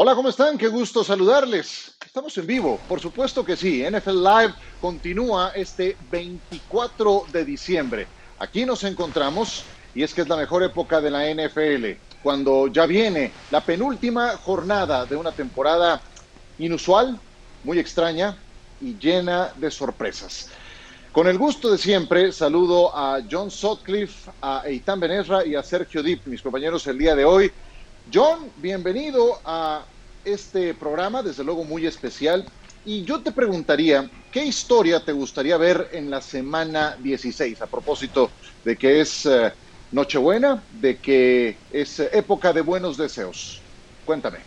Hola, ¿cómo están? Qué gusto saludarles. Estamos en vivo, por supuesto que sí. NFL Live continúa este 24 de diciembre. Aquí nos encontramos y es que es la mejor época de la NFL, cuando ya viene la penúltima jornada de una temporada inusual, muy extraña y llena de sorpresas. Con el gusto de siempre, saludo a John Sutcliffe, a Eitan Benesra y a Sergio Dip, mis compañeros el día de hoy. John, bienvenido a este programa, desde luego muy especial. Y yo te preguntaría, ¿qué historia te gustaría ver en la semana 16? A propósito de que es eh, Nochebuena, de que es eh, época de buenos deseos. Cuéntame.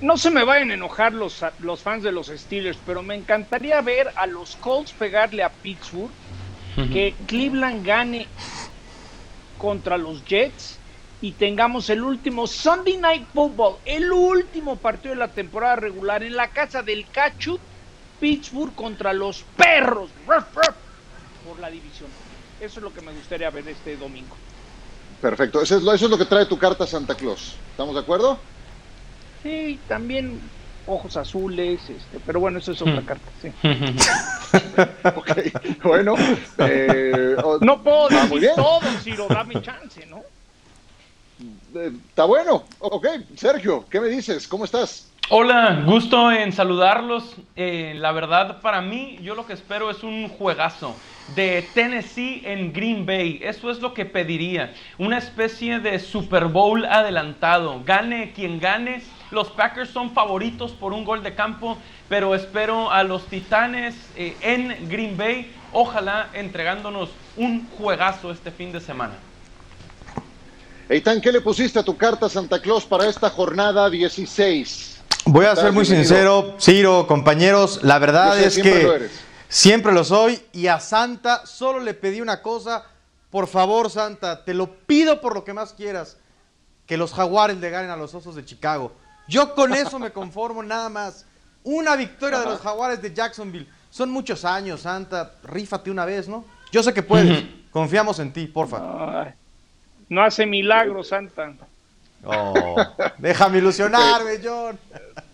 No se me vayan a enojar los, los fans de los Steelers, pero me encantaría ver a los Colts pegarle a Pittsburgh, que Cleveland gane contra los Jets y tengamos el último Sunday Night Football, el último partido de la temporada regular en la casa del Cachut, Pittsburgh contra los perros por la división. Eso es lo que me gustaría ver este domingo. Perfecto, eso es lo, eso es lo que trae tu carta Santa Claus. ¿Estamos de acuerdo? Sí, también ojos azules, este, pero bueno, eso es otra hmm. carta, sí. ok, bueno. Eh, no puedo decir todo, Ciro, dame chance, ¿no? Está bueno. Ok, Sergio, ¿qué me dices? ¿Cómo estás? Hola, gusto en saludarlos. Eh, la verdad, para mí, yo lo que espero es un juegazo de Tennessee en Green Bay. Eso es lo que pediría. Una especie de Super Bowl adelantado. Gane quien gane. Los Packers son favoritos por un gol de campo, pero espero a los Titanes eh, en Green Bay. Ojalá entregándonos un juegazo este fin de semana. Eitan, ¿qué le pusiste a tu carta Santa Claus para esta jornada 16? Voy a ser muy sincero, Ciro, compañeros, la verdad es que siempre lo soy y a Santa solo le pedí una cosa, por favor Santa, te lo pido por lo que más quieras, que los jaguares le ganen a los osos de Chicago. Yo con eso me conformo nada más. Una victoria de los jaguares de Jacksonville. Son muchos años, Santa, rífate una vez, ¿no? Yo sé que puedes, confiamos en ti, porfa. No hace milagros, Santa. Oh, déjame ilusionarme, John.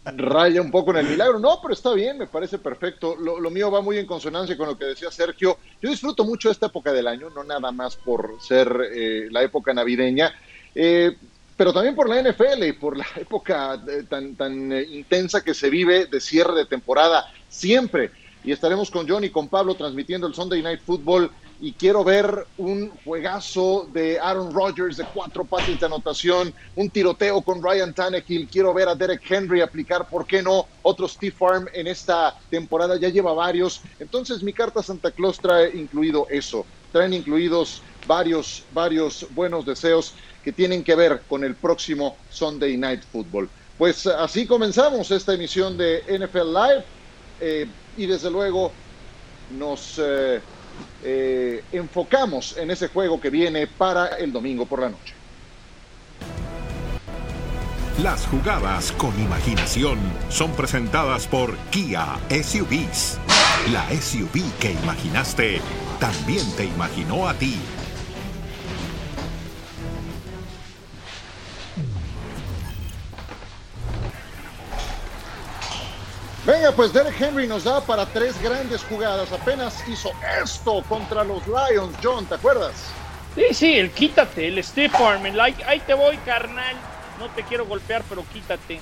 Raya un poco en el milagro. No, pero está bien, me parece perfecto. Lo, mío va muy en consonancia con lo que decía Sergio. Yo disfruto mucho esta época del año, no nada más por ser eh, la época navideña, eh, pero también por la NFL y por la época eh, tan, tan intensa que se vive de cierre de temporada siempre. Y estaremos con John y con Pablo transmitiendo el Sunday Night Football y quiero ver un juegazo de Aaron Rodgers de cuatro pases de anotación, un tiroteo con Ryan Tannehill, quiero ver a Derek Henry aplicar, ¿por qué no? Otro Steve Farm en esta temporada, ya lleva varios. Entonces mi carta Santa Claus trae incluido eso, traen incluidos varios, varios buenos deseos que tienen que ver con el próximo Sunday Night Football. Pues así comenzamos esta emisión de NFL Live eh, y desde luego nos... Eh, eh, enfocamos en ese juego que viene para el domingo por la noche. Las jugadas con imaginación son presentadas por Kia SUVs. La SUV que imaginaste también te imaginó a ti. Venga, pues Derek Henry nos da para tres grandes jugadas. Apenas hizo esto contra los Lions, John, ¿te acuerdas? Sí, sí, el quítate, el Steve Arm, ahí te voy, carnal. No te quiero golpear, pero quítate.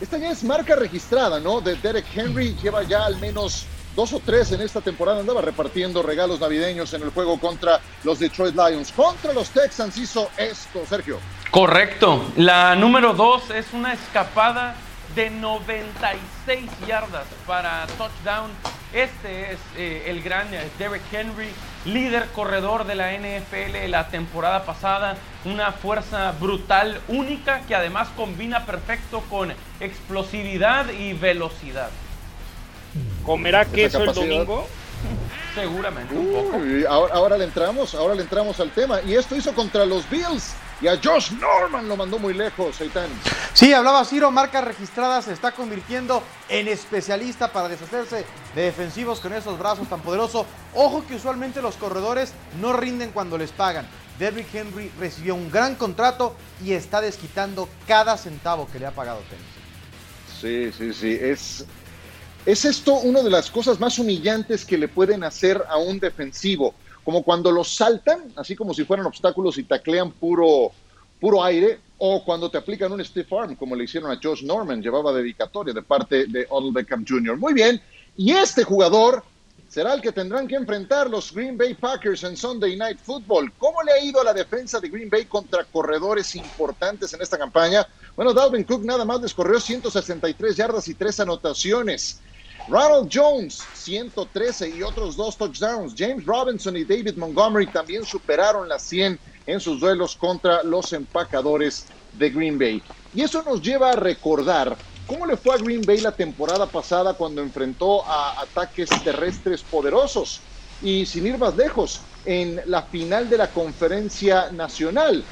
Esta ya es marca registrada, ¿no? De Derek Henry. Lleva ya al menos dos o tres en esta temporada. Andaba repartiendo regalos navideños en el juego contra los Detroit Lions. Contra los Texans hizo esto, Sergio. Correcto. La número dos es una escapada de 96 yardas para touchdown. Este es eh, el gran eh, Derek Henry, líder corredor de la NFL la temporada pasada. Una fuerza brutal, única, que además combina perfecto con explosividad y velocidad. ¿Comerá queso el domingo? Seguramente, un poco. Ahora, ahora le entramos, ahora le entramos al tema. Y esto hizo contra los Bills y a Josh Norman lo mandó muy lejos, Seitan. Sí, hablaba Ciro, marca registrada, se está convirtiendo en especialista para deshacerse de defensivos con esos brazos tan poderosos. Ojo que usualmente los corredores no rinden cuando les pagan. Derrick Henry recibió un gran contrato y está desquitando cada centavo que le ha pagado Tennessee. Sí, sí, sí. Es, es esto una de las cosas más humillantes que le pueden hacer a un defensivo. Como cuando los saltan, así como si fueran obstáculos y taclean puro, puro aire, o cuando te aplican un stiff arm, como le hicieron a Josh Norman, llevaba dedicatoria de parte de Odell Beckham Jr. Muy bien. Y este jugador será el que tendrán que enfrentar los Green Bay Packers en Sunday Night Football. ¿Cómo le ha ido a la defensa de Green Bay contra corredores importantes en esta campaña? Bueno, Dalvin Cook nada más les corrió 163 yardas y tres anotaciones. Ronald Jones, 113 y otros dos touchdowns. James Robinson y David Montgomery también superaron las 100 en sus duelos contra los empacadores de Green Bay. Y eso nos lleva a recordar ¿Cómo le fue a Green Bay la temporada pasada cuando enfrentó a ataques terrestres poderosos? Y sin ir más lejos, en la final de la conferencia nacional,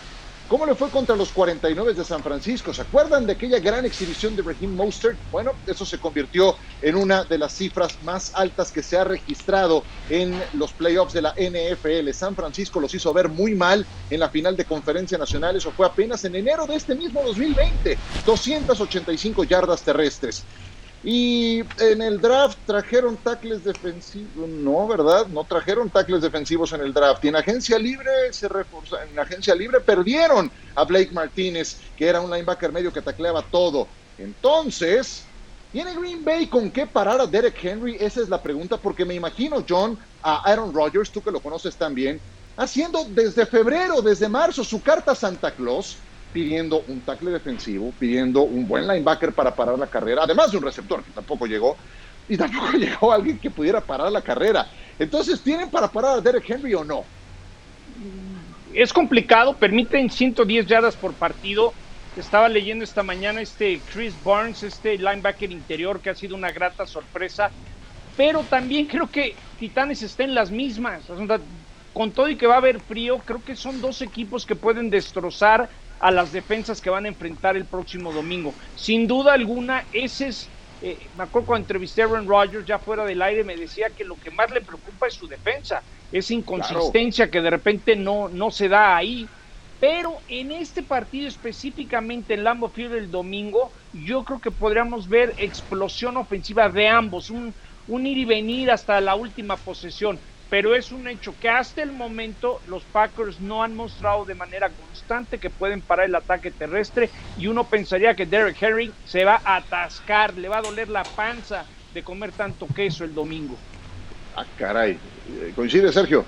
¿Cómo le fue contra los 49 de San Francisco? ¿Se acuerdan de aquella gran exhibición de Raheem Mostert? Bueno, eso se convirtió en una de las cifras más altas que se ha registrado en los playoffs de la NFL. San Francisco los hizo ver muy mal en la final de conferencia nacional. Eso fue apenas en enero de este mismo 2020. 285 yardas terrestres. Y en el draft trajeron tackles defensivos, no, ¿verdad? No trajeron tackles defensivos en el draft. Y en agencia libre se reforzaron, en agencia libre perdieron a Blake Martínez, que era un linebacker medio que tacleaba todo. Entonces, ¿tiene Green Bay con qué parar a Derek Henry? Esa es la pregunta, porque me imagino, John, a Aaron Rodgers, tú que lo conoces también, haciendo desde febrero, desde marzo, su carta a Santa Claus pidiendo un tackle defensivo, pidiendo un buen linebacker para parar la carrera, además de un receptor que tampoco llegó, y tampoco llegó alguien que pudiera parar la carrera. Entonces, ¿tienen para parar a Derek Henry o no? Es complicado, permiten 110 yardas por partido. Estaba leyendo esta mañana este Chris Barnes, este linebacker interior que ha sido una grata sorpresa, pero también creo que Titanes está en las mismas. Con todo y que va a haber frío, creo que son dos equipos que pueden destrozar a las defensas que van a enfrentar el próximo domingo. Sin duda alguna, ese es, eh, me acuerdo cuando entrevisté a Aaron Rodgers ya fuera del aire, me decía que lo que más le preocupa es su defensa, esa inconsistencia que de repente no, no se da ahí. Pero en este partido específicamente en Lambo Field el domingo, yo creo que podríamos ver explosión ofensiva de ambos, un, un ir y venir hasta la última posesión pero es un hecho que hasta el momento los Packers no han mostrado de manera constante que pueden parar el ataque terrestre y uno pensaría que Derek Henry se va a atascar, le va a doler la panza de comer tanto queso el domingo. Ah, caray. ¿Coincide, Sergio?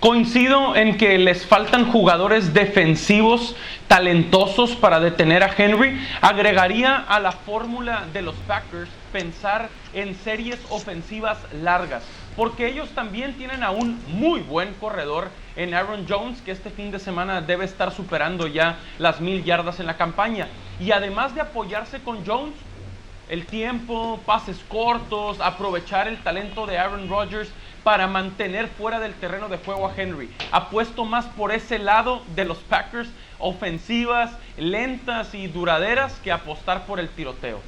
Coincido en que les faltan jugadores defensivos talentosos para detener a Henry. Agregaría a la fórmula de los Packers pensar en series ofensivas largas porque ellos también tienen a un muy buen corredor en Aaron Jones, que este fin de semana debe estar superando ya las mil yardas en la campaña. Y además de apoyarse con Jones, el tiempo, pases cortos, aprovechar el talento de Aaron Rodgers para mantener fuera del terreno de juego a Henry. Apuesto más por ese lado de los Packers, ofensivas, lentas y duraderas, que apostar por el tiroteo.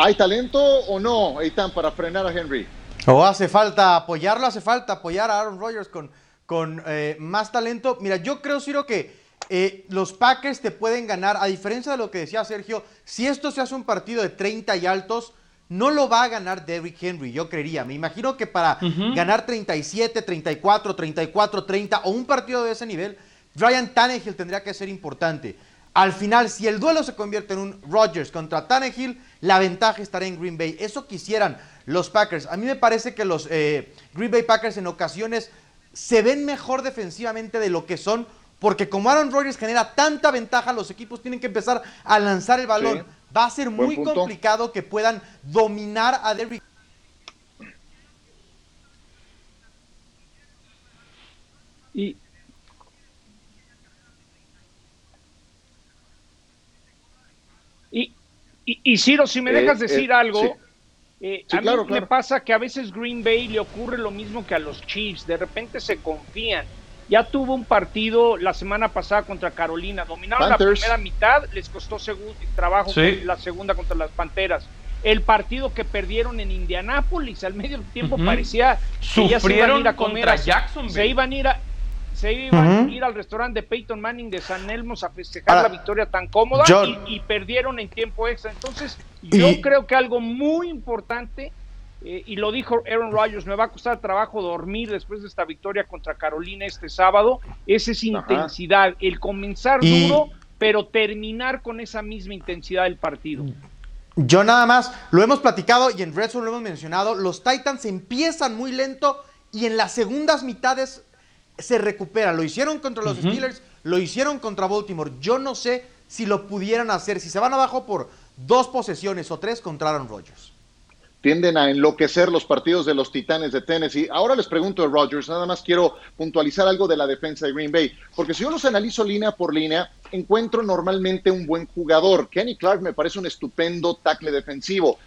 ¿Hay talento o no, Eitan, para frenar a Henry? O hace falta apoyarlo, hace falta apoyar a Aaron Rodgers con, con eh, más talento. Mira, yo creo, Ciro, que eh, los Packers te pueden ganar, a diferencia de lo que decía Sergio, si esto se hace un partido de 30 y altos, no lo va a ganar Derrick Henry, yo creería. Me imagino que para ganar 37, 34, 34, 30 o un partido de ese nivel, Ryan Tannehill tendría que ser importante. Al final, si el duelo se convierte en un Rodgers contra Tannehill, la ventaja estará en Green Bay. Eso quisieran los Packers. A mí me parece que los eh, Green Bay Packers en ocasiones se ven mejor defensivamente de lo que son, porque como Aaron Rodgers genera tanta ventaja, los equipos tienen que empezar a lanzar el balón. Va a ser muy complicado que puedan dominar a Derrick. Y, Y, Ciro, si me dejas eh, decir eh, algo, eh, a mí me pasa que a veces Green Bay le ocurre lo mismo que a los Chiefs, de repente se confían. Ya tuvo un partido la semana pasada contra Carolina, dominaron la primera mitad, les costó trabajo la segunda contra las Panteras. El partido que perdieron en Indianápolis al medio tiempo parecía que ya se iban a ir a comer contra Jacksonville. Se iban a ir a, se iban a ir al restaurante de Peyton Manning de San Elmos a festejar la victoria tan cómoda y, perdieron en tiempo extra. Entonces, yo creo que algo muy importante, eh, y lo dijo Aaron Rodgers, me va a costar trabajo dormir después de esta victoria contra Carolina este sábado, es esa intensidad, el comenzar duro, pero terminar con esa misma intensidad del partido. Yo nada más, lo hemos platicado y en Red lo hemos mencionado, los Titans empiezan muy lento y en las segundas mitades se recupera. Lo hicieron contra los Steelers, lo hicieron contra Baltimore. Yo no sé si lo pudieran hacer, si se van abajo por dos posesiones o tres contra Aaron Rodgers. Tienden a enloquecer los partidos de los Titanes de Tennessee. Ahora les pregunto a Rodgers, nada más quiero puntualizar algo de la defensa de Green Bay, porque si yo los analizo línea por línea, encuentro normalmente un buen jugador. Kenny Clark me parece un estupendo tackle defensivo.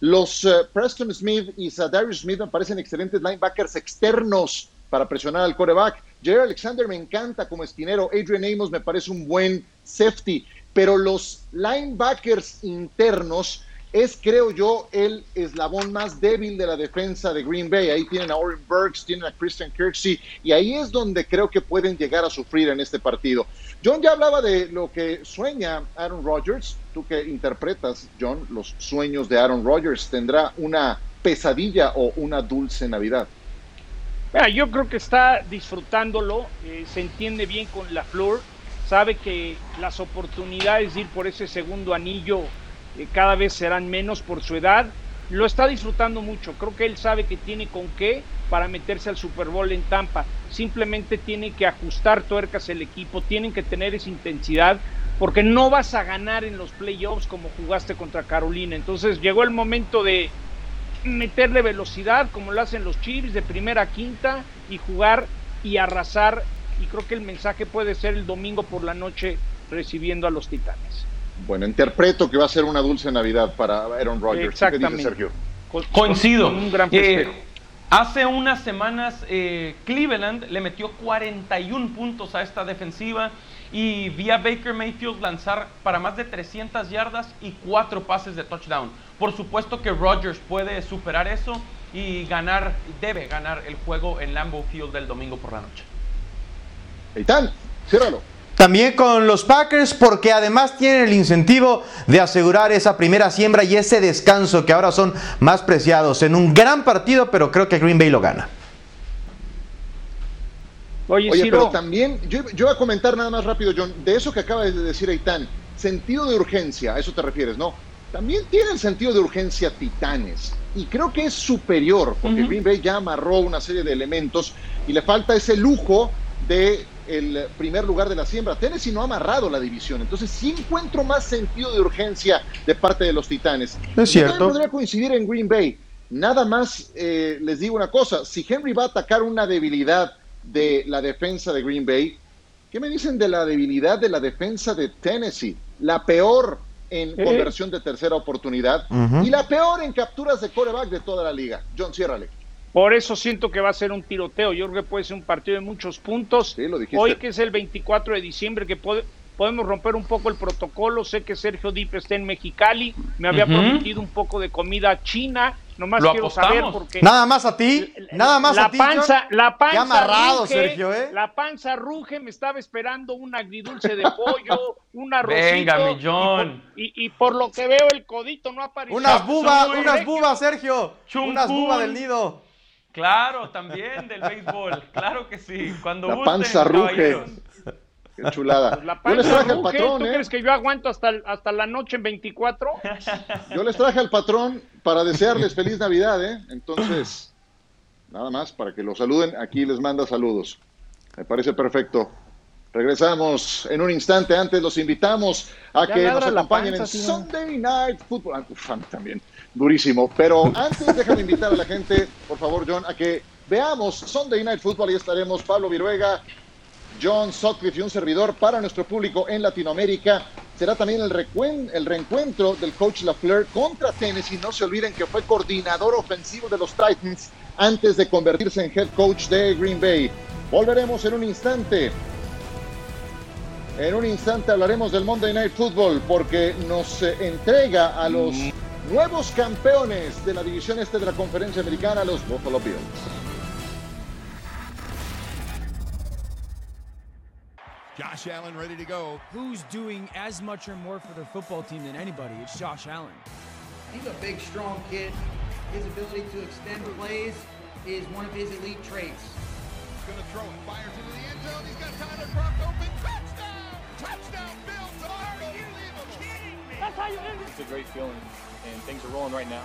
Los eh, Preston Smith y Darius Smith me parecen excelentes linebackers externos para presionar al coreback. Jerry Alexander me encanta como esquinero. Adrian Amos me parece un buen safety. Pero los linebackers internos es, creo yo, el eslabón más débil de la defensa de Green Bay. Ahí tienen a Oren Burks, tienen a Christian Kirksey, y ahí es donde creo que pueden llegar a sufrir en este partido. John ya hablaba de lo que sueña Aaron Rodgers. Tú que interpretas, John, los sueños de Aaron Rodgers, ¿tendrá una pesadilla o una dulce Navidad? Yo creo que está disfrutándolo, eh, se entiende bien con la Flor, sabe que las oportunidades de ir por ese segundo anillo eh, cada vez serán menos por su edad. Lo está disfrutando mucho, creo que él sabe que tiene con qué para meterse al Super Bowl en Tampa. Simplemente tiene que ajustar tuercas el equipo, tienen que tener esa intensidad, porque no vas a ganar en los playoffs como jugaste contra Carolina. Entonces llegó el momento de meterle velocidad como lo hacen los Chiefs de primera a quinta y jugar y arrasar. Y creo que el mensaje puede ser el domingo por la noche recibiendo a los Titanes. Bueno, interpreto que va a ser una dulce Navidad para Aaron Rodgers. Exactamente. Sergio? Coincido. un gran eh, hace unas semanas eh, Cleveland le metió 41 puntos a esta defensiva y vi a Baker Mayfield lanzar para más de 300 yardas y cuatro pases de touchdown. Por supuesto que Rodgers puede superar eso y ganar, debe ganar el juego en Lambeau Field del domingo por la noche. Eitan, ciérralo. También con los Packers porque además tienen el incentivo de asegurar esa primera siembra y ese descanso que ahora son más preciados en un gran partido, pero creo que Green Bay lo gana. Oye, pero también, yo, yo, voy a comentar nada más rápido, John, de eso que acaba de decir Eitan, sentido de urgencia, a eso te refieres, ¿no? También tiene el sentido de urgencia Titanes, y creo que es superior, porque Green Bay ya amarró una serie de elementos y le falta ese lujo de el primer lugar de la siembra. Tennessee no ha amarrado la división, entonces sí encuentro más sentido de urgencia de parte de los Titanes. Es cierto. podría coincidir en Green Bay. Nada más eh, les digo una cosa, si Henry va a atacar una debilidad de la defensa de Green Bay, ¿qué me dicen de la debilidad de la defensa de Tennessee? La peor en conversión de tercera oportunidad y la peor en capturas de coreback de toda la liga. John, ciérrale. Por eso siento que va a ser un tiroteo. Yo creo que puede ser un partido de muchos puntos. Hoy que es el 24 de diciembre, que podemos romper un poco el protocolo. Sé que Sergio Dip está en Mexicali. Me había prometido un poco de comida china. Nomás quiero saber porque. Nada más a ti. Nada más la a ti. Panza, la panza. amarrado, Sergio, ¿eh? La panza ruge. Me estaba esperando un agridulce de pollo, un arrocito. Venga, mi John. Y por, lo que veo, el codito no apareció. Unas bubas, unas bubas, Sergio. Unas bubas del nido. Claro, también del béisbol, claro que sí. Cuando la panza ruge. Qué chulada. Pues la panza yo les traje al patrón, ¿Tú ¿eh? crees que yo aguanto hasta, hasta la noche en 24? Yo les traje al patrón para desearles feliz Navidad, ¿eh? Entonces, nada más para que lo saluden. Aquí les manda saludos. Me parece perfecto. Regresamos en un instante. Antes los invitamos a que nos acompañen en Sunday Night Football. Ah, también durísimo. Pero antes, déjame invitar a la gente, por favor, John, a que veamos Sunday Night Football y estaremos Pablo Viruega, John Sutcliffe y un servidor para nuestro público en Latinoamérica. Será también el, el reencuentro del coach LaFleur contra Tennessee. No se olviden que fue coordinador ofensivo de los Titans antes de convertirse en head coach de Green Bay. Volveremos en un instante. En un instante hablaremos del Monday Night Football porque nos eh, entrega a los mm nuevos campeones de la división este de la conferencia americana, los Buffalo Bills. Josh Allen ready to go. Who's doing as much or more for their football team than anybody? It's Josh Allen. He's a big, strong kid. His ability to extend plays is one of his elite traits. He's going to throw it. Fires into the end zone. He's got Tyler Kroft open. Touchdown! Touchdown, Bill Unbelievable. That's how you end it. It's a great feeling, and things are rolling right now.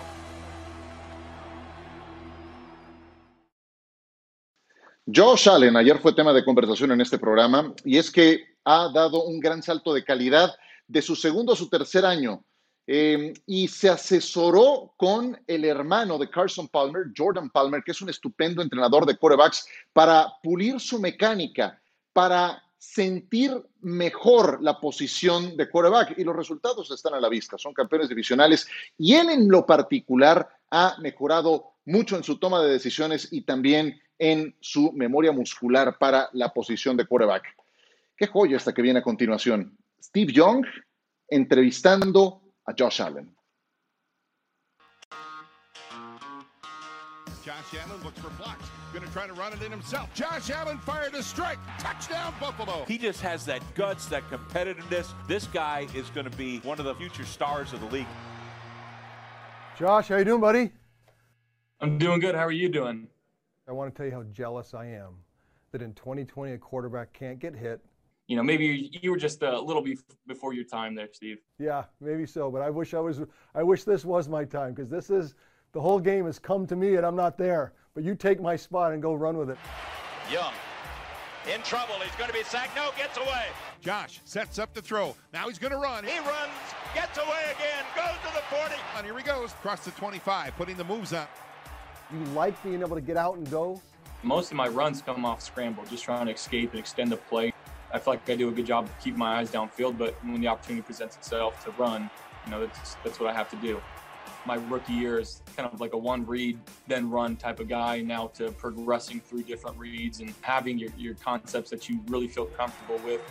Josh Allen ayer fue tema de conversación en este programa y es que ha dado un gran salto de calidad de su segundo a su tercer año eh, y se asesoró con el hermano de Carson Palmer, Jordan Palmer, que es un estupendo entrenador de quarterbacks, para pulir su mecánica, para sentir mejor la posición de quarterback y los resultados están a la vista, son campeones divisionales y él en lo particular ha mejorado mucho en su toma de decisiones y también en su memoria muscular para la posición de quarterback. Qué joya esta que viene a continuación. Steve Young entrevistando a Josh Allen. Josh Allen looks for blocks. Going to try to run it in himself. Josh Allen fired a strike. Touchdown, Buffalo. He just has that guts, that competitiveness. This guy is going to be one of the future stars of the league. Josh, how you doing, buddy? I'm doing good. How are you doing? I want to tell you how jealous I am that in 2020 a quarterback can't get hit. You know, maybe you were just a little bit before your time there, Steve. Yeah, maybe so. But I wish I was. I wish this was my time because this is the whole game has come to me and I'm not there. But you take my spot and go run with it. Young in trouble. He's going to be sacked. No, gets away. Josh sets up the throw. Now he's going to run. He runs, gets away again, goes to the 40. And here he goes, across the 25, putting the moves on. You like being able to get out and go? Most of my runs come off scramble, just trying to escape and extend the play. I feel like I do a good job of keeping my eyes downfield, but when the opportunity presents itself to run, you know, that's that's what I have to do. My rookie year is kind of like a one read, then run type of guy. Now to progressing through different reads and having your, your concepts that you really feel comfortable with.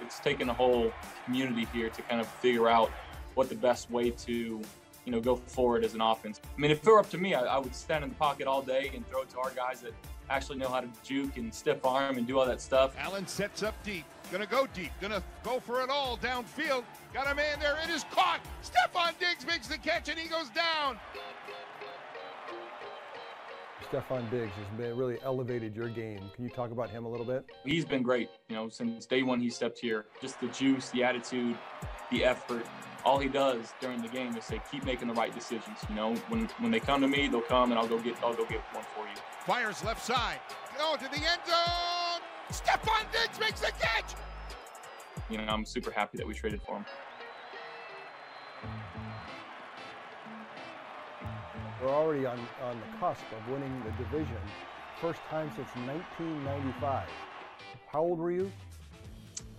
It's taken a whole community here to kind of figure out what the best way to you know, go forward as an offense. I mean, if it were up to me, I, I, would stand in the pocket all day and throw it to our guys that actually know how to juke and stiff arm and do all that stuff. Allen sets up deep, gonna go deep, gonna go for it all downfield. Got a man there, it is caught. Stephon Diggs makes the catch and he goes down. Stephon Diggs has been really elevated your game. Can you talk about him a little bit? He's been great. You know, since day one he stepped here, just the juice, the attitude, the effort. All he does during the game is say, "Keep making the right decisions." You know, when when they come to me, they'll come and I'll go get I'll go get one for you. Fires left side, go to the end zone. Stephon Diggs makes the catch. You know, I'm super happy that we traded for him. We're already on, on the cusp of winning the division. First time since 1995. How old were you?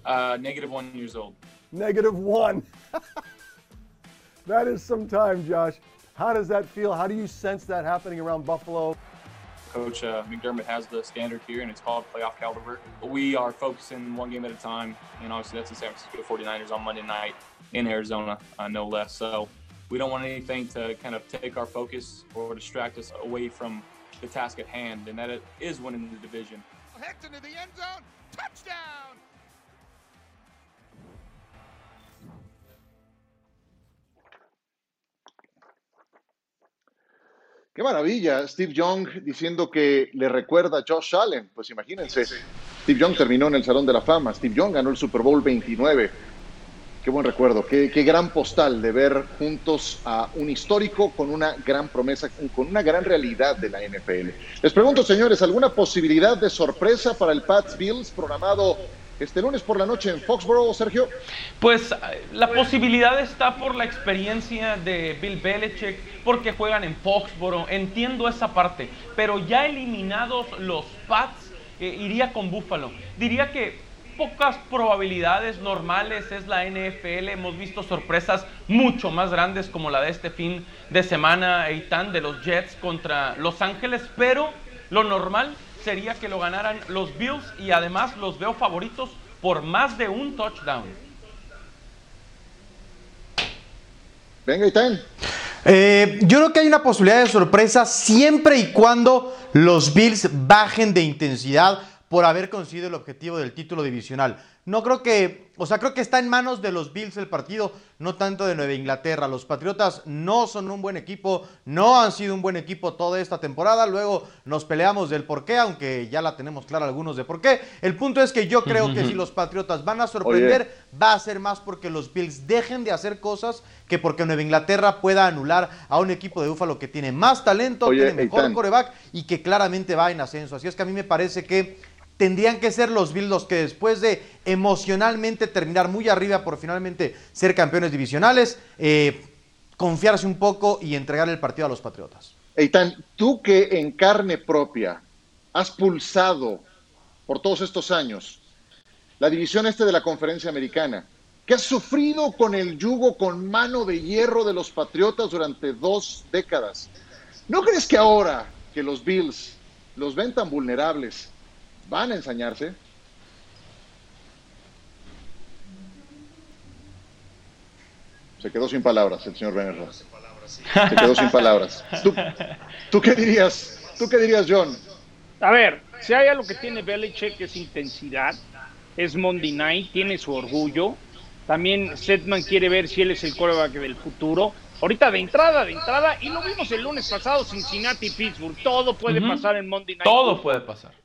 Uh, negative one years old. Negative one. that is some time, Josh. How does that feel? How do you sense that happening around Buffalo? Coach uh, McDermott has the standard here, and it's called playoff caliber. We are focusing one game at a time, and obviously that's the San Francisco 49ers on Monday night in Arizona, uh, no less. So we don't want anything to kind of take our focus or distract us away from the task at hand, and that it is winning the division. Heads into the end zone, touchdown! Qué maravilla, Steve Young diciendo que le recuerda a Josh Allen. Pues imagínense, Steve Young terminó en el Salón de la Fama, Steve Young ganó el Super Bowl 29. Qué buen recuerdo, qué, qué, gran postal de ver juntos a un histórico con una gran promesa, con una gran realidad de la NFL. Les pregunto, señores, ¿alguna posibilidad de sorpresa para el Pats Bills programado este lunes por la noche en Foxborough, Sergio? Pues la posibilidad está por la experiencia de Bill Belichick, porque juegan en Foxborough, entiendo esa parte, pero ya eliminados los Pats, eh, iría con Buffalo. Diría que pocas probabilidades normales es la NFL. Hemos visto sorpresas mucho más grandes como la de este fin de semana, Eitan, de los Jets contra Los Ángeles, pero lo normal sería que lo ganaran los Bills y además los veo favoritos por más de un touchdown. Venga, Eitan. Eh, yo creo que hay una posibilidad de sorpresa siempre y cuando los Bills bajen de intensidad por haber conseguido el objetivo del título divisional. No creo que, o sea, creo que está en manos de los Bills el partido, no tanto de Nueva Inglaterra. Los Patriotas no son un buen equipo, no han sido un buen equipo toda esta temporada. Luego nos peleamos del por qué, aunque ya la tenemos clara algunos de por qué. El punto es que yo creo que si los Patriotas van a sorprender, va a ser más porque los Bills dejen de hacer cosas que porque Nueva Inglaterra pueda anular a un equipo de Búfalo que tiene más talento, tiene mejor coreback y que claramente va en ascenso. Así es que a mí me parece que tendrían que ser los Bills los que después de emocionalmente terminar muy arriba por finalmente ser campeones divisionales, eh, confiarse un poco y entregar el partido a los Patriotas. Eitan, tú que en carne propia has pulsado por todos estos años la división este de la conferencia americana, que has sufrido con el yugo con mano de hierro de los Patriotas durante dos décadas, ¿no crees que ahora que los Bills los ven tan vulnerables, van a ensañarse. Se quedó sin palabras el señor Benner Se quedó sin palabras. ¿Tú, qué dirías? ¿Tú qué dirías, John? A ver, si hay algo que tiene Belichick es intensidad, es Monday Night, tiene su orgullo. También Setman quiere ver si él es el coreback del futuro. Ahorita de entrada, de entrada, y lo vimos el lunes pasado, Cincinnati y Pittsburgh. Todo puede pasar en Monday Night. Todo puede pasar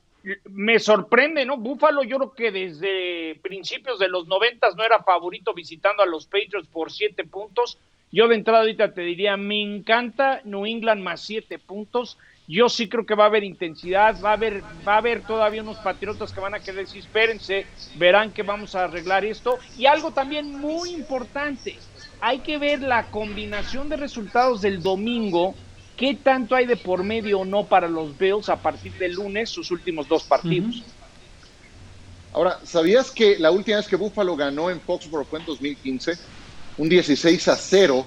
me sorprende, ¿no? Búfalo yo creo que desde principios de los noventas no era favorito visitando a los Patriots por siete puntos. Yo de entrada ahorita te diría, me encanta New England más siete puntos. Yo sí creo que va a haber intensidad, va a haber, va a haber todavía unos patriotas que van a querer decir, espérense, verán que vamos a arreglar esto. Y algo también muy importante, hay que ver la combinación de resultados del domingo ¿Qué tanto hay de por medio o no para los Bills a partir del lunes, sus últimos dos partidos? Ahora, ¿sabías que la última vez que Buffalo ganó en Foxborough fue en 2015? Un 16 a 0.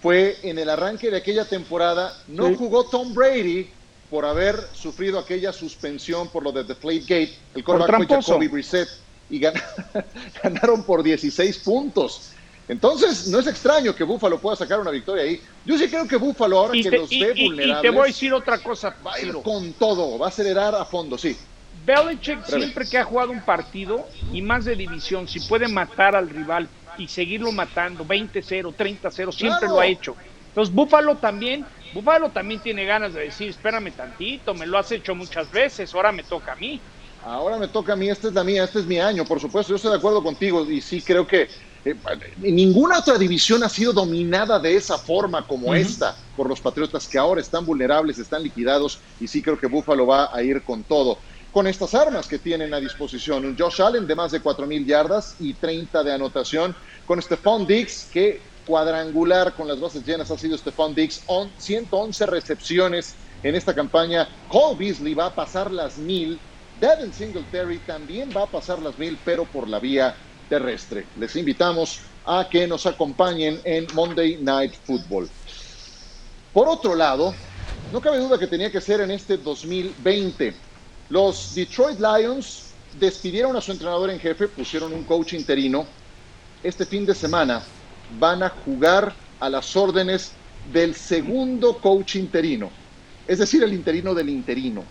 Fue en el arranque de aquella temporada. No jugó Tom Brady por haber sufrido aquella suspensión por lo de Deflate Gate. El quarterback fue Jacoby Brissett y ganaron por 16 puntos. Entonces, no es extraño que Búfalo pueda sacar una victoria ahí. Yo sí creo que Búfalo, ahora que los ve vulnerables. Y te voy a decir otra cosa. Va a ir con todo, va a acelerar a fondo, sí. Belichick siempre que ha jugado un partido y más de división, si puede matar al rival y seguirlo matando, 20-0, 30-0, siempre lo ha hecho. Entonces, Búfalo también, Búfalo también tiene ganas de decir, espérame tantito, me lo has hecho muchas veces, ahora me toca a mí. Ahora me toca a mí, esta es la mía, este es mi año, por supuesto, yo estoy de acuerdo contigo y sí creo que eh, ninguna otra división ha sido dominada de esa forma como esta por los Patriotas que ahora están vulnerables, están liquidados y sí creo que Buffalo va a ir con todo. Con estas armas que tienen a disposición, un Josh Allen de más de 4.000 yardas y 30 de anotación, con Stephon Diggs que cuadrangular con las bases llenas ha sido Stephon Diggs, 111 recepciones en esta campaña. Cole Beasley va a pasar las mil. Devin Singletary también va a pasar las mil, pero por la vía terrestre. Les invitamos a que nos acompañen en Monday Night Football. Por otro lado, no cabe duda que tenía que ser en este 2020. Los Detroit Lions despidieron a su entrenador en jefe, pusieron un coach interino. Este fin de semana van a jugar a las órdenes del segundo coach interino, es decir, el interino del interino.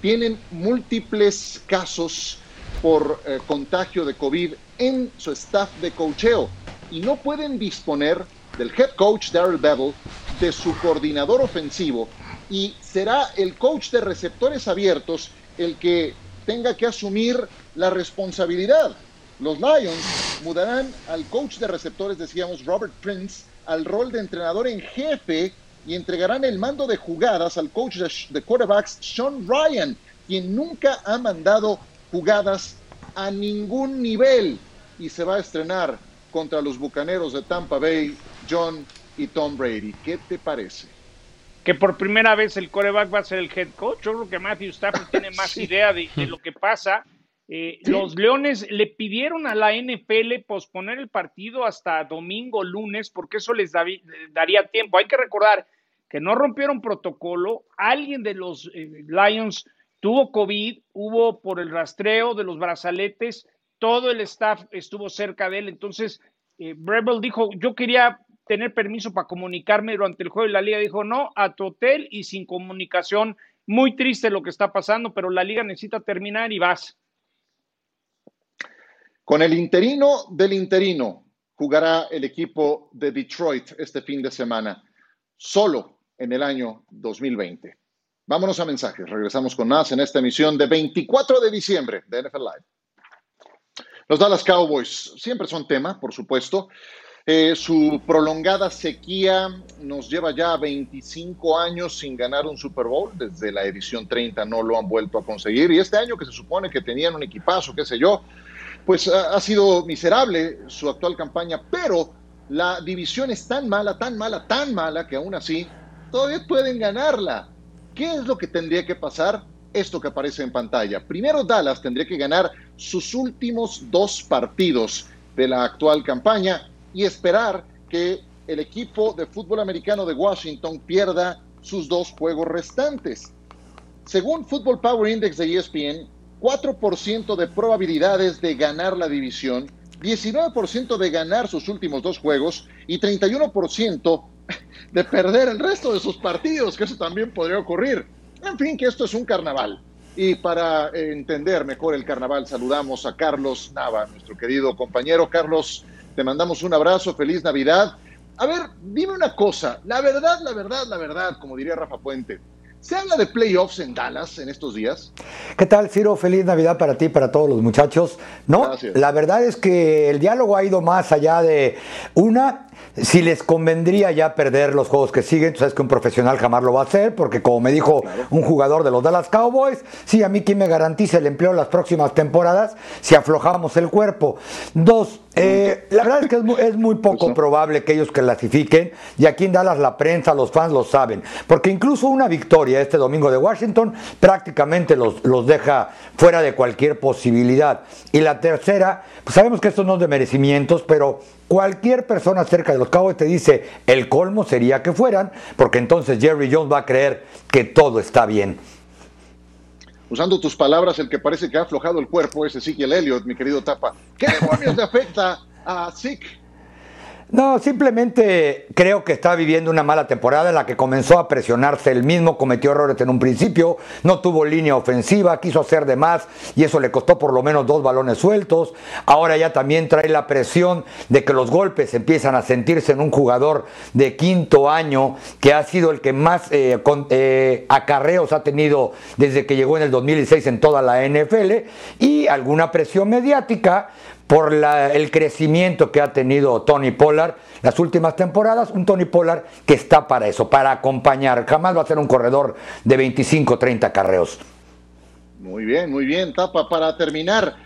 Tienen múltiples casos por eh, contagio de COVID en su staff de coacheo y no pueden disponer del head coach Daryl Bevel, de su coordinador ofensivo y será el coach de receptores abiertos el que tenga que asumir la responsabilidad. Los Lions mudarán al coach de receptores, decíamos, Robert Prince, al rol de entrenador en jefe y entregarán el mando de jugadas al coach de quarterbacks Sean Ryan, quien nunca ha mandado jugadas a ningún nivel y se va a estrenar contra los Bucaneros de Tampa Bay, John y Tom Brady. ¿Qué te parece? Que por primera vez el coreback va a ser el head coach. Yo creo que Matthew Stafford tiene más idea de, lo que pasa. Eh, los Leones le pidieron a la NFL posponer el partido hasta domingo, lunes, porque eso les daría tiempo. Hay que recordar que no rompieron protocolo. Alguien de los eh, Lions tuvo COVID, hubo por el rastreo de los brazaletes, todo el staff estuvo cerca de él, entonces eh, dijo, yo quería tener permiso para comunicarme durante el juego y la liga dijo, no, a tu hotel y sin comunicación, muy triste lo que está pasando, pero la liga necesita terminar y vas. Con el interino del interino jugará el equipo de Detroit este fin de semana, solo en el año 2020. Vámonos a mensajes. Regresamos con más en esta emisión de 24 de diciembre de NFL Live. Los Dallas Cowboys siempre son tema, por supuesto. Eh, su prolongada sequía nos lleva ya 25 años sin ganar un Super Bowl. Desde la edición 30 no lo han vuelto a conseguir. Y este año que se supone que tenían un equipazo, qué sé yo, pues ha, sido miserable su actual campaña. Pero la división es tan mala, tan mala, tan mala que aún así todavía pueden ganarla. ¿Qué es lo que tendría que pasar? Esto que aparece en pantalla. Primero Dallas tendría que ganar sus últimos dos partidos de la actual campaña y esperar que el equipo de fútbol americano de Washington pierda sus dos juegos restantes. Según Football Power Index de ESPN, 4% de probabilidades de ganar la división, 19% de ganar sus últimos dos juegos y 31% de perder el resto de sus partidos, que eso también podría ocurrir. En fin, que esto es un carnaval. Y para entender mejor el carnaval, saludamos a Carlos Nava, nuestro querido compañero. Carlos, te mandamos un abrazo, feliz Navidad. A ver, dime una cosa, la verdad, la verdad, la verdad, como diría Rafa Puente. ¿Se habla de playoffs en Dallas en estos días? ¿Qué tal, Ciro? Feliz Navidad para ti y para todos los muchachos. No, la verdad es que el diálogo ha ido más allá de una si les convendría ya perder los juegos que siguen, tú sabes que un profesional jamás lo va a hacer, porque como me dijo un jugador de los Dallas Cowboys, sí, a mí quien me garantiza el empleo en las próximas temporadas si aflojamos el cuerpo. Dos, eh, la verdad es que es muy, poco probable que ellos clasifiquen, y aquí en Dallas la prensa, los fans lo saben, porque incluso una victoria este domingo de Washington prácticamente los, los deja fuera de cualquier posibilidad. Y la tercera, pues sabemos que esto no es de merecimientos, pero Cualquier persona cerca de los Cowboys te dice el colmo sería que fueran, porque entonces Jerry Jones va a creer que todo está bien. Usando tus palabras, el que parece que ha aflojado el cuerpo es Ezekiel Elliott, mi querido Tapa. ¿Qué demonios le afecta a Zeke? No, simplemente creo que está viviendo una mala temporada en la que comenzó a presionarse el mismo, cometió errores en un principio, no tuvo línea ofensiva, quiso hacer de más y eso le costó por lo menos dos balones sueltos. Ahora ya también trae la presión de que los golpes empiezan a sentirse en un jugador de quinto año que ha sido el que más eh, eh, acarreos ha tenido desde que llegó en el 2016 en toda la NFL y alguna presión mediática por el crecimiento que ha tenido Tony Pollard las últimas temporadas, un Tony Pollard que está para eso, para acompañar, jamás va a ser un corredor de 25, 30 carreos. Muy bien, muy bien, Tapa, para terminar,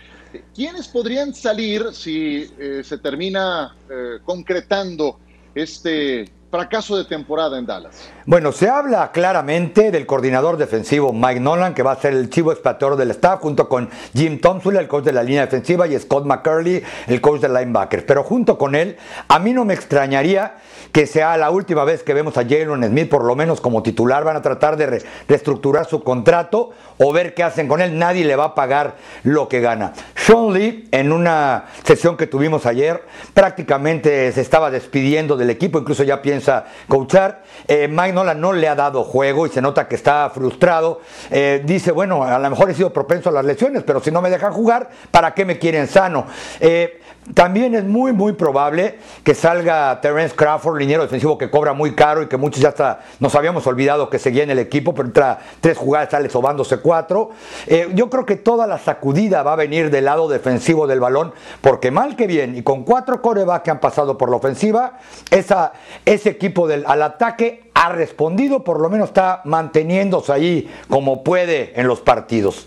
¿quiénes podrían salir si eh, se termina eh, concretando este fracaso de temporada en Dallas? Bueno, se habla claramente del coordinador defensivo Mike Nolan, que va a ser el chivo expiatorio del staff, junto con Jim Thompson, el coach de la línea defensiva, y Scott McCurley, el coach de linebackers. Pero junto con él, a mí no me extrañaría que sea la última vez que vemos a Jalen Smith, por lo menos como titular. Van a tratar de reestructurar su contrato o ver qué hacen con él. Nadie le va a pagar lo que gana. Sean Lee, en una sesión que tuvimos ayer, prácticamente se estaba despidiendo del equipo, incluso ya piensa coachar. Eh, Mike Nola no le ha dado juego y se nota que está frustrado. Eh, dice, bueno, a lo mejor he sido propenso a las lesiones, pero si no me dejan jugar, ¿para qué me quieren sano? Eh, también es muy, muy probable que salga Terence Crawford, liniero defensivo que cobra muy caro y que muchos ya hasta nos habíamos olvidado que seguía en el equipo, pero entra tres jugadas, sale sobándose cuatro. Eh, yo creo que toda la sacudida va a venir del lado defensivo del balón, porque mal que bien, y con cuatro corebacks que han pasado por la ofensiva, ese equipo del, al ataque ha respondido, por lo menos está manteniéndose ahí como puede en los partidos.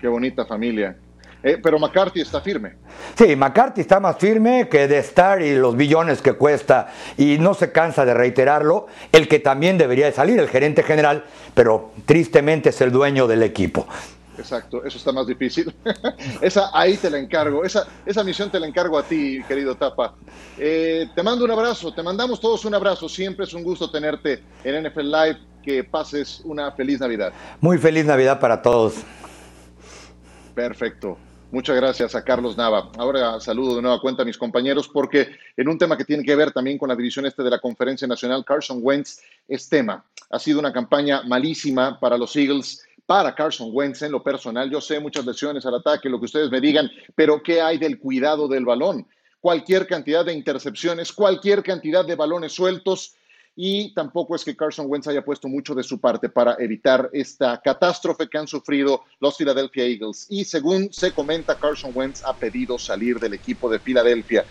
Qué bonita familia. Eh, pero McCarthy está firme. Sí, McCarthy está más firme que de estar y los billones que cuesta y no se cansa de reiterarlo. El que también debería de salir, el gerente general, pero tristemente es el dueño del equipo. Exacto, eso está más difícil. esa ahí te la encargo, esa, esa misión te la encargo a ti, querido Tapa. Eh, te mando un abrazo, te mandamos todos un abrazo. Siempre es un gusto tenerte en NFL Live. Que pases una feliz Navidad. Muy feliz Navidad para todos. Perfecto. Muchas gracias a Carlos Nava. Ahora saludo de nueva cuenta a mis compañeros porque en un tema que tiene que ver también con la división este de la Conferencia Nacional, Carson Wentz es tema. Ha sido una campaña malísima para los Eagles, para Carson Wentz en lo personal. Yo sé muchas lesiones al ataque, lo que ustedes me digan, pero ¿qué hay del cuidado del balón? Cualquier cantidad de intercepciones, cualquier cantidad de balones sueltos y tampoco es que Carson Wentz haya puesto mucho de su parte para evitar esta catástrofe que han sufrido los Philadelphia Eagles. Y según se comenta, Carson Wentz ha pedido salir del equipo de Filadelfia.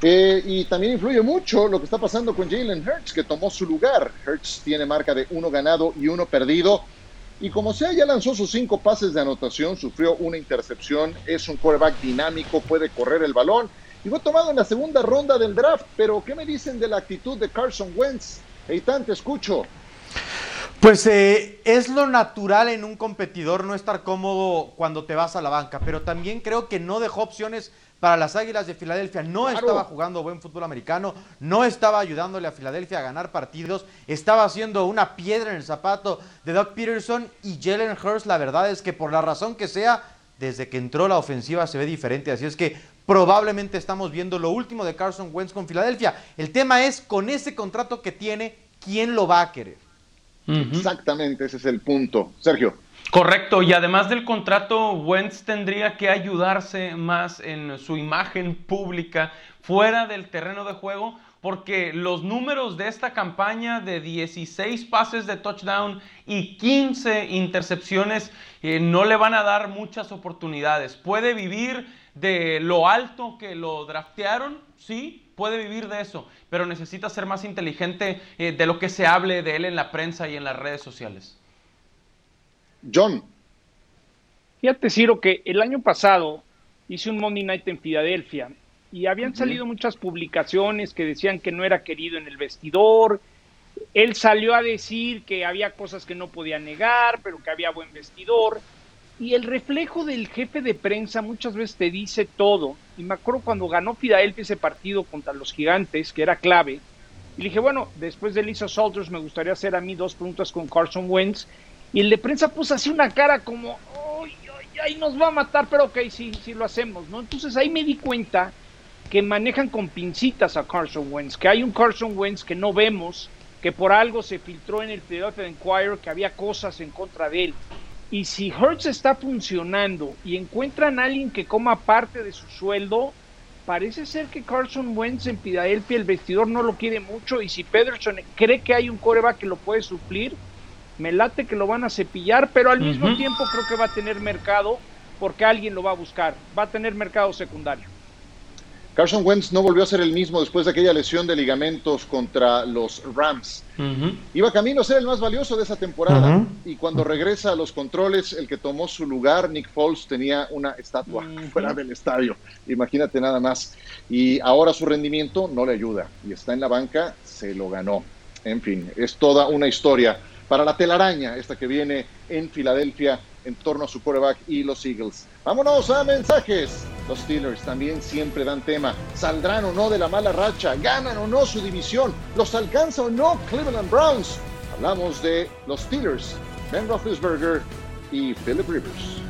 Eh, y también influye mucho lo que está pasando con Jalen Hurts, que tomó su lugar. Hurts tiene marca de uno ganado y uno perdido. Y como sea, ya lanzó sus cinco pases de anotación, sufrió una intercepción, es un quarterback dinámico, puede correr el balón y fue tomado en la segunda ronda del draft. Pero, ¿qué me dicen de la actitud de Carson Wentz? Eitan, te escucho. Pues eh, es lo natural en un competidor no estar cómodo cuando te vas a la banca, pero también creo que no dejó opciones para las Águilas de Filadelfia. No estaba jugando buen fútbol americano, no estaba ayudándole a Filadelfia a ganar partidos, estaba haciendo una piedra en el zapato de Doug Peterson y Jalen Hurst. La verdad es que por la razón que sea, desde que entró la ofensiva se ve diferente. Así es que probablemente estamos viendo lo último de Carson Wentz con Filadelfia. El tema es, con ese contrato que tiene, ¿quién lo va a querer? Exactamente, ese es el punto. Sergio. Correcto, y además del contrato, Wentz tendría que ayudarse más en su imagen pública fuera del terreno de juego, porque los números de esta campaña de 16 pases de touchdown y 15 intercepciones eh, no le van a dar muchas oportunidades. Puede vivir de lo alto que lo draftearon, sí, puede vivir de eso, pero necesita ser más inteligente eh, de lo que se hable de él en la prensa y en las redes sociales. John. Fíjate, Ciro, que el año pasado hice un Monday Night en Filadelfia y habían salido muchas publicaciones que decían que no era querido en el vestidor. Él salió a decir que había cosas que no podía negar, pero que había buen vestidor. Y el reflejo del jefe de prensa muchas veces te dice todo. Y me acuerdo cuando ganó Filadelfia ese partido contra los gigantes, que era clave. Y le dije, bueno, después de Lisa Salters me gustaría hacer a mí dos preguntas con Carson Wentz. Y el de prensa puso así una cara como, ay, ay, ay, nos va a matar, pero ok, sí, sí lo hacemos, ¿no? Entonces ahí me di cuenta que manejan con pincitas a Carson Wentz, que hay un Carson Wentz que no vemos, que por algo se filtró en el Philadelphia Inquirer que había cosas en contra de él. Y si Hertz está funcionando y encuentran a alguien que coma parte de su sueldo, parece ser que Carson Wentz en Philadelphia el vestidor no lo quiere mucho y si Pederson cree que hay un coreback que lo puede suplir, me late que lo van a cepillar, pero al mismo tiempo creo que va a tener mercado porque alguien lo va a buscar, va a tener mercado secundario. Carson Wentz no volvió a ser el mismo después de aquella lesión de ligamentos contra los Rams. Iba camino a ser el más valioso de esa temporada y cuando regresa a los controles, el que tomó su lugar, Nick Foles, tenía una estatua fuera del estadio. Imagínate nada más. Y ahora su rendimiento no le ayuda y está en la banca, se lo ganó. En fin, es toda una historia para la telaraña, esta que viene en Filadelfia en torno a su quarterback y los Eagles. Vámonos a mensajes. Los Steelers también siempre dan tema. ¿Saldrán o no de la mala racha? ¿Ganan o no su división? ¿Los alcanza o no Cleveland Browns? Hablamos de los Steelers, Ben Roethlisberger y Philip Rivers.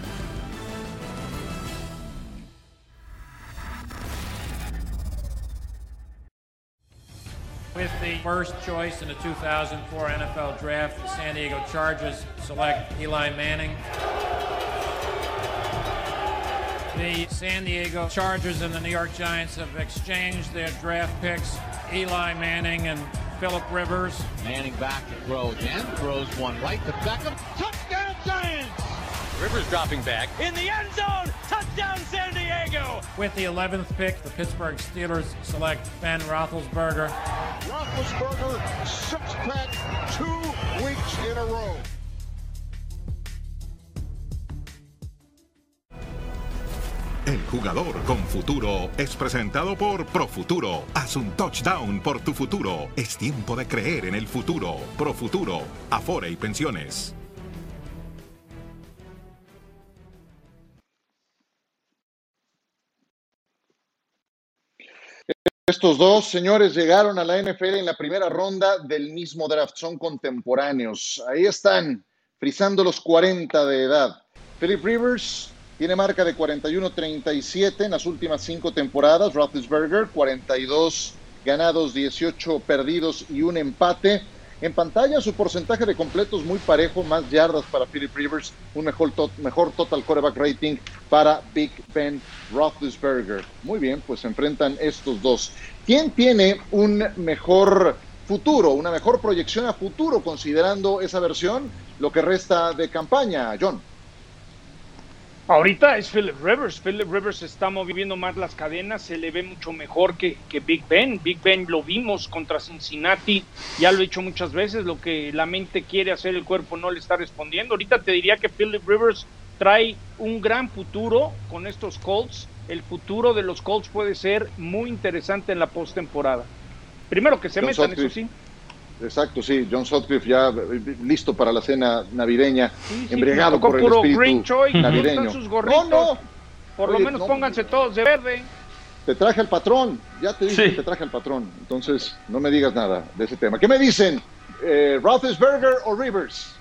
With the first choice in the 2004 NFL Draft, the San Diego Chargers select Eli Manning. The San Diego Chargers and the New York Giants have exchanged their draft picks, Eli Manning and Philip Rivers. Manning back to throw again, throws one right to Beckham. Touchdown Giants! Rivers dropping back in the end zone. Touchdown San Diego. With the 11th pick, the Pittsburgh Steelers select Ben Roethlisberger. Roethlisberger, six pack, two weeks in a row. El jugador con futuro es presentado por Profuturo. Haz un touchdown por tu futuro. Es tiempo de creer en el futuro. Profuturo, Afore y Pensiones. Estos dos señores llegaron a la NFL en la primera ronda del mismo draft, son contemporáneos. Ahí están, frisando los 40 de edad. Philip Rivers tiene marca de 41-37 en las últimas cinco temporadas. Roethlisberger, 42 ganados, 18 perdidos y un empate. En pantalla su porcentaje de completos muy parejo, más yardas para Philip Rivers, un mejor, mejor total quarterback rating para Big Ben Roethlisberger. Muy bien, pues se enfrentan estos dos. ¿Quién tiene un mejor futuro, una mejor proyección a futuro considerando esa versión, lo que resta de campaña, John? Ahorita es Philip Rivers. Philip Rivers está moviendo más las cadenas, se le ve mucho mejor que, que, Big Ben. Big Ben lo vimos contra Cincinnati, ya lo he dicho muchas veces, lo que la mente quiere hacer, el cuerpo no le está respondiendo. Ahorita te diría que Philip Rivers trae un gran futuro con estos Colts. El futuro de los Colts puede ser muy interesante en la postemporada. Primero que se metan, eso sí. Exacto, sí, John Sutcliffe ya eh, listo para la cena navideña, embriagado por el espíritu navideño. no, no. Por lo menos pónganse todos de verde. Te traje al patrón, ya te dije que te traje al patrón, entonces no me digas nada de ese tema. ¿Qué me dicen? Eh, ¿Roethlisberger o Rivers?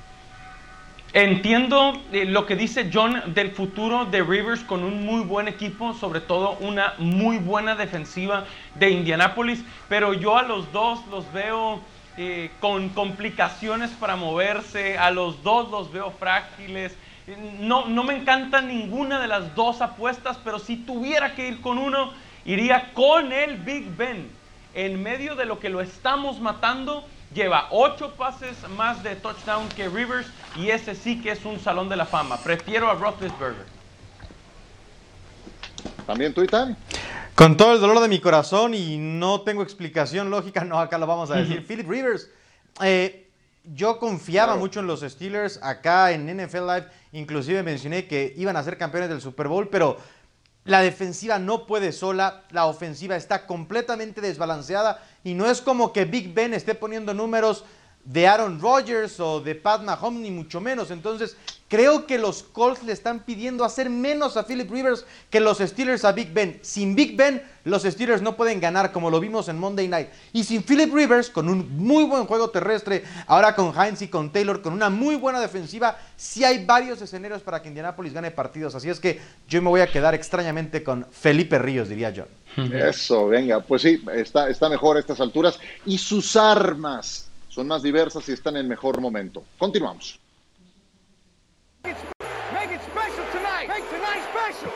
Entiendo eh, lo que dice John del futuro de Rivers con un muy buen equipo, sobre todo una muy buena defensiva de Indianapolis, pero yo a los dos los veo eh, con complicaciones para moverse, a los dos los veo frágiles. No, no me encanta ninguna de las dos apuestas, pero si tuviera que ir con uno, iría con el Big Ben. En medio de lo que lo estamos matando, lleva ocho pases más de touchdown que Rivers y ese sí que es un salón de la fama. Prefiero a Roethlisberger. ¿También tú? Con todo el dolor de mi corazón y no tengo explicación lógica, no, acá lo vamos a decir. Philip Rivers, eh, yo confiaba mucho en los Steelers acá en NFL Live, inclusive mencioné que iban a ser campeones del Super Bowl, pero la defensiva no puede sola, la ofensiva está completamente desbalanceada y no es como que Big Ben esté poniendo números de Aaron Rodgers o de Pat Mahomes, ni mucho menos. Entonces, creo que los Colts le están pidiendo hacer menos a Philip Rivers que los Steelers a Big Ben. Sin Big Ben, los Steelers no pueden ganar, como lo vimos en Monday Night. Y sin Philip Rivers, con un muy buen juego terrestre, ahora con Heinz y con Taylor, con una muy buena defensiva, sí hay varios escenarios para que Indianapolis gane partidos. Así es que yo me voy a quedar extrañamente con Felipe Ríos, diría yo. Eso, venga, pues sí, está mejor a estas alturas. Y sus armas son más diversas y están en mejor momento. Continuamos. Make it, make it special tonight. Make tonight special.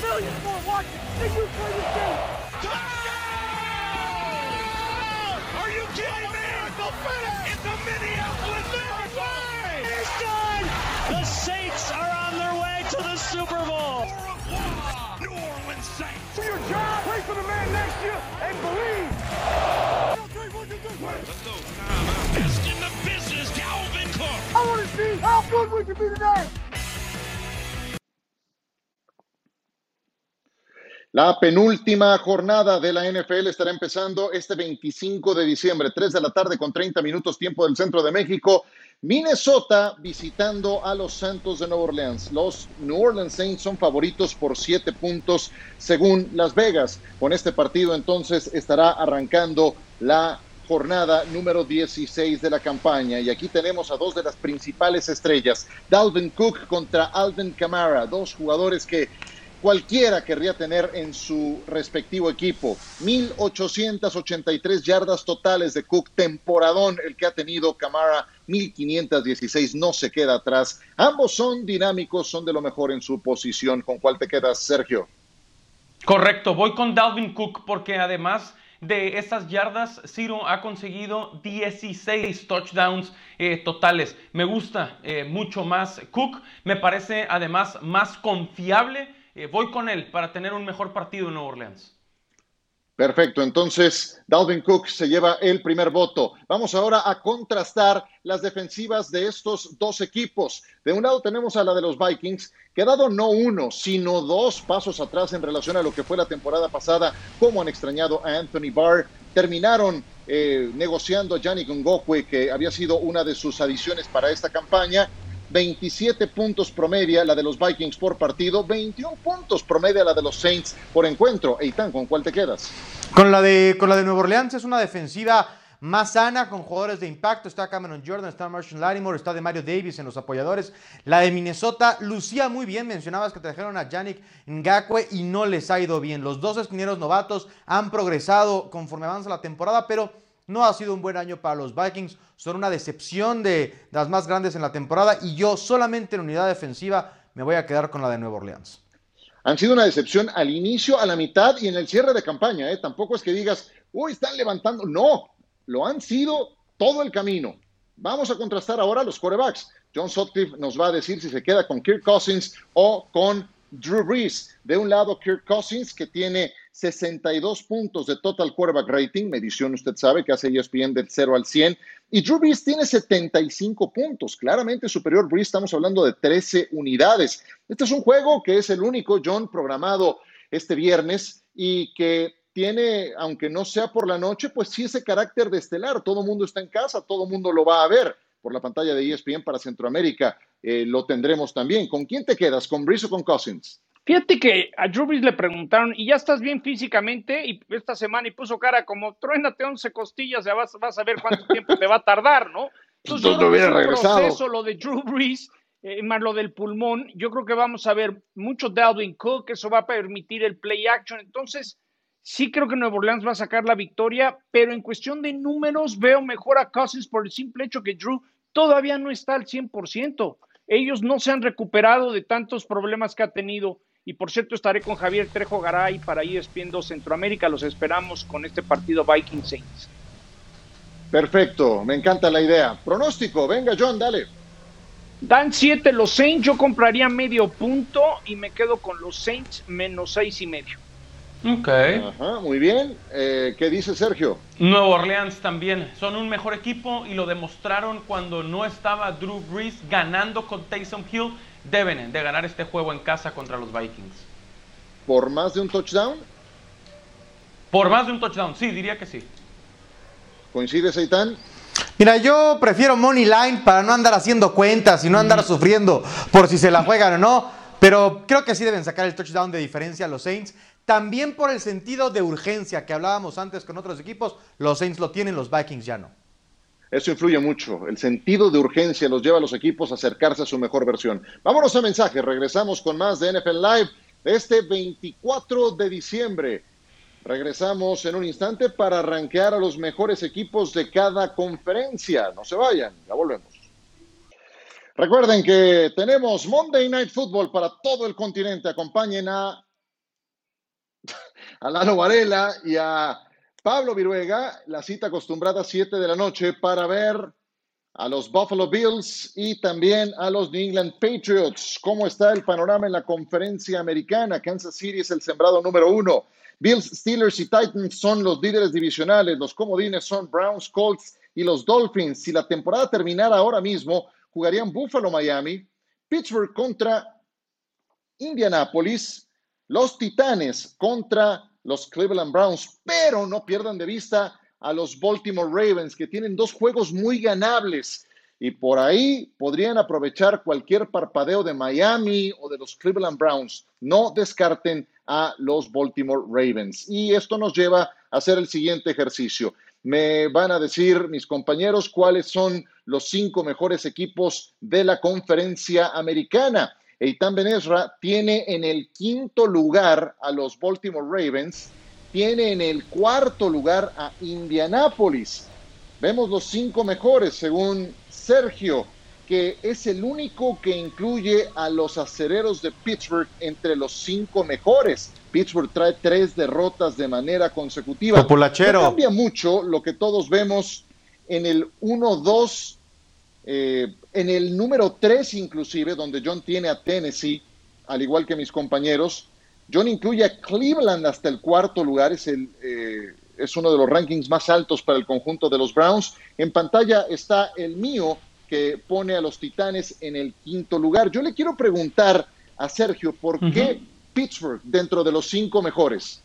Millions more watching. Thank you for your game. Touchdown! Are you kidding me? It's a Minneapolis miracle. It is done. The Saints are on their way to the Super Bowl. New Orleans Saints. Do your job. Pray for the man next year and believe. La penúltima jornada de la NFL estará empezando este 25 de diciembre, 3 de la tarde con 30 minutos tiempo del centro de México. Minnesota visitando a los Santos de Nueva Orleans. Los New Orleans Saints son favoritos por 7 puntos según Las Vegas. Con este partido entonces estará arrancando la jornada número 16 de la campaña. Y aquí tenemos a dos de las principales estrellas, Dalvin Cook contra Alvin Kamara, dos jugadores que cualquiera querría tener en su respectivo equipo. 1.883 yardas totales de Cook, temporadón el que ha tenido Camara, 1.516, no se queda atrás. Ambos son dinámicos, son de lo mejor en su posición. ¿Con cuál te quedas, Sergio? Correcto, voy con Dalvin Cook porque además de esas yardas, Ciro ha conseguido 16 touchdowns eh, totales. Me gusta eh, mucho más Cook, me parece además más confiable eh, voy con él para tener un mejor partido en Nueva Orleans. Perfecto, entonces Dalvin Cook se lleva el primer voto. Vamos ahora a contrastar las defensivas de estos dos equipos. De un lado tenemos a la de los Vikings, que ha dado no uno, sino dos pasos atrás en relación a lo que fue la temporada pasada, como han extrañado a Anthony Barr. Terminaron eh, negociando a Yannick Ngokwe, que había sido una de sus adiciones para esta campaña, 27 puntos promedia la de los Vikings por partido, 21 puntos promedia la de los Saints por encuentro. Eitan, ¿con cuál te quedas? Con la de, con la de Nueva Orleans es una defensiva más sana, con jugadores de impacto. Está Cameron Jordan, está Marshall Lattimore, está de Mario Davis en los apoyadores. La de Minnesota lucía muy bien. Mencionabas que trajeron a Yannick Ngakwe y no les ha ido bien. Los dos esquineros novatos han progresado conforme avanza la temporada, pero No ha sido un buen año para los Vikings, son una decepción de las más grandes en la temporada y yo solamente en unidad defensiva me voy a quedar con la de Nueva Orleans. Han sido una decepción al inicio, a la mitad y en el cierre de campaña. ¿eh? Tampoco es que digas, uy, están levantando. No, lo han sido todo el camino. Vamos a contrastar ahora los quarterbacks. John Sutcliffe nos va a decir si se queda con Kirk Cousins o con Drew Brees. De un lado, Kirk Cousins, que tiene 62 puntos de total quarterback rating, medición usted sabe que hace ESPN del 0 al 100, y Drew Brees tiene 75 puntos, claramente superior Brees, estamos hablando de 13 unidades. Este es un juego que es el único, John, programado este viernes y que tiene, aunque no sea por la noche, pues sí ese carácter de estelar, todo el mundo está en casa, todo el mundo lo va a ver por la pantalla de ESPN para Centroamérica, eh, lo tendremos también. ¿Con quién te quedas, con Brees o con Cousins? Fíjate que a Drew Brees le preguntaron, ¿y ya estás bien físicamente? Y esta semana y puso cara como, truénate 11 costillas, ya vas, vas a ver cuánto tiempo te va a tardar, ¿no? Entonces, yo creo que es un proceso lo de Drew Brees, eh, más lo del pulmón. Yo creo que vamos a ver mucho Dalvin Cook, eso va a permitir el play action. Entonces, sí creo que Nueva Orleans va a sacar la victoria, pero en cuestión de números veo mejor a Cousins por el simple hecho que Drew todavía no está al 100%. Ellos no se han recuperado de tantos problemas que ha tenido y por cierto, estaré con Javier Trejo Garay para ESPN 2 Centroamérica. Los esperamos con este partido Viking Saints. Perfecto, me encanta la idea. Pronóstico, venga John, dale. Dan 7 los Saints, yo compraría medio punto y me quedo con los Saints menos seis y medio. Ok. Ajá, muy bien. Eh, ¿Qué dice Sergio? Nuevo Orleans también. Son un mejor equipo y lo demostraron cuando no estaba Drew Brees ganando con Taysom Hill deben de ganar este juego en casa contra los Vikings. ¿Por más de un touchdown? Por más de un touchdown, sí, diría que sí. ¿Coincide, Seitan? Mira, yo prefiero Money Line para no andar haciendo cuentas y no andar sufriendo por si se la juegan o no. Pero creo que sí deben sacar el touchdown de diferencia a los Saints. También por el sentido de urgencia que hablábamos antes con otros equipos. Los Saints lo tienen, los Vikings ya no. Eso influye mucho. El sentido de urgencia los lleva a los equipos a acercarse a su mejor versión. Vámonos a mensaje. Regresamos con más de NFL Live este 24 de diciembre. Regresamos en un instante para arranquear a los mejores equipos de cada conferencia. No se vayan, ya volvemos. Recuerden que tenemos Monday Night Football para todo el continente. Acompañen a, a Lalo Varela y a Pablo Viruega, la cita acostumbrada a 7 de la noche para ver a los Buffalo Bills y también a los New England Patriots. ¿Cómo está el panorama en la conferencia americana? Kansas City es el sembrado número uno. Bills, Steelers y Titans son los líderes divisionales. Los comodines son Browns, Colts y los Dolphins. Si la temporada terminara ahora mismo, jugarían Buffalo, Miami, Pittsburgh contra Indianapolis, los Titanes contra los Cleveland Browns, pero no pierdan de vista a los Baltimore Ravens, que tienen dos juegos muy ganables y por ahí podrían aprovechar cualquier parpadeo de Miami o de los Cleveland Browns. No descarten a los Baltimore Ravens. Y esto nos lleva a hacer el siguiente ejercicio. Me van a decir mis compañeros cuáles son los cinco mejores equipos de la conferencia americana. Eitan Benesra tiene en el quinto lugar a los Baltimore Ravens, tiene en el cuarto lugar a Indianapolis. Vemos los cinco mejores según Sergio, que es el único que incluye a los acereros de Pittsburgh entre los cinco mejores. Pittsburgh trae tres derrotas de manera consecutiva. Populachero. No cambia mucho lo que todos vemos en el 1-2 eh, en el número 3 inclusive, donde John tiene a Tennessee, al igual que mis compañeros, John incluye a Cleveland hasta el cuarto lugar, es, el, eh, es uno de los rankings más altos para el conjunto de los Browns. En pantalla está el mío, que pone a los Titanes en el quinto lugar. Yo le quiero preguntar a Sergio, ¿por qué Pittsburgh dentro de los cinco mejores?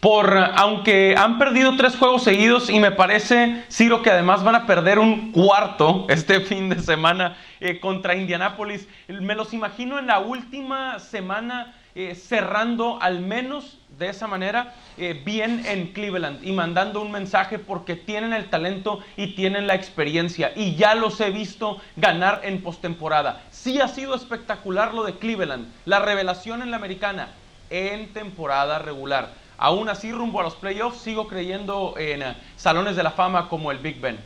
Por, aunque han perdido tres juegos seguidos y me parece, Ciro, que además van a perder un cuarto este fin de semana eh, contra Indianápolis. Me los imagino en la última semana eh, cerrando al menos de esa manera eh, bien en Cleveland y mandando un mensaje porque tienen el talento y tienen la experiencia y ya los he visto ganar en postemporada. Sí ha sido espectacular lo de Cleveland, la revelación en la americana en temporada regular Aún así, rumbo a los playoffs, sigo creyendo en eh, salones de la fama como el Big Ben.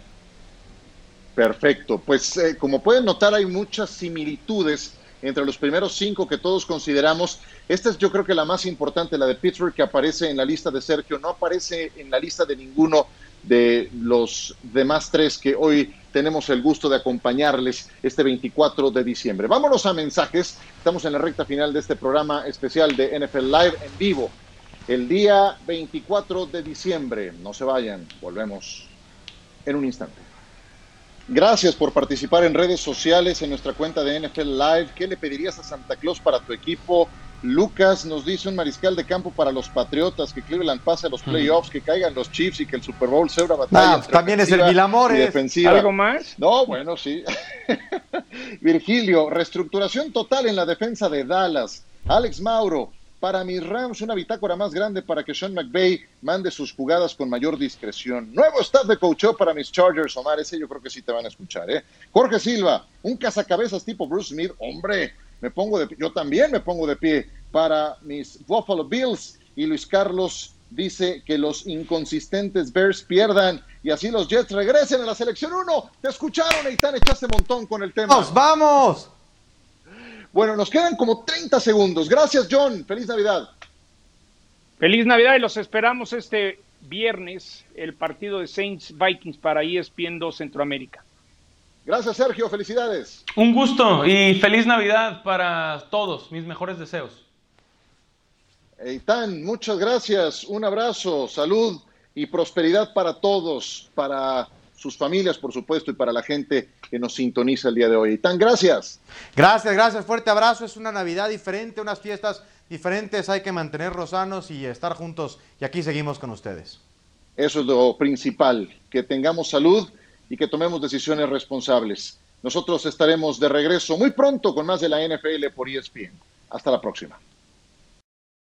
Perfecto. Pues eh, como pueden notar, hay muchas similitudes entre los primeros cinco que todos consideramos. Esta es yo creo que la más importante, la de Pittsburgh, que aparece en la lista de Sergio, no aparece en la lista de ninguno de los demás tres que hoy tenemos el gusto de acompañarles este 24 de diciembre. Vámonos a mensajes. Estamos en la recta final de este programa especial de NFL Live en vivo. El día 24 de diciembre. No se vayan, volvemos en un instante. Gracias por participar en redes sociales en nuestra cuenta de NFL Live. ¿Qué le pedirías a Santa Claus para tu equipo? Lucas nos dice un mariscal de campo para los Patriotas, que Cleveland pase a los playoffs, que caigan los Chiefs y que el Super Bowl sea una batalla. también es el Milamores. ¿Algo más? No, bueno, sí. Virgilio, reestructuración total en la defensa de Dallas. Alex Mauro, para mis Rams, una bitácora más grande para que Sean McVay mande sus jugadas con mayor discreción. Nuevo staff de coacheo para mis Chargers, Omar. Ese yo creo que sí te van a escuchar, ¿eh? Jorge Silva, un cazacabezas tipo Bruce Smith. Hombre, me pongo de Yo también me pongo de pie para mis Buffalo Bills. Y Luis Carlos dice que los inconsistentes Bears pierdan y así los Jets regresen a la selección 1. Te escucharon, Eitan, echaste montón con el tema. ¡Vamos, vamos! Bueno, nos quedan como 30 segundos. Gracias, John. Feliz Navidad. Feliz Navidad y los esperamos este viernes, el partido de Saints Vikings para ESPN 2 Centroamérica. Gracias, Sergio. Felicidades. Un gusto y feliz Navidad para todos. Mis mejores deseos. Eitan, muchas gracias. Un abrazo, salud y prosperidad para todos, para sus familias, por supuesto, y para la gente que nos sintoniza el día de hoy. Tan gracias. Gracias, gracias. Fuerte abrazo. Es una Navidad diferente, unas fiestas diferentes. Hay que mantenerlos sanos y estar juntos. Y aquí seguimos con ustedes. Eso es lo principal, que tengamos salud y que tomemos decisiones responsables. Nosotros estaremos de regreso muy pronto con más de la NFL por ESPN. Hasta la próxima.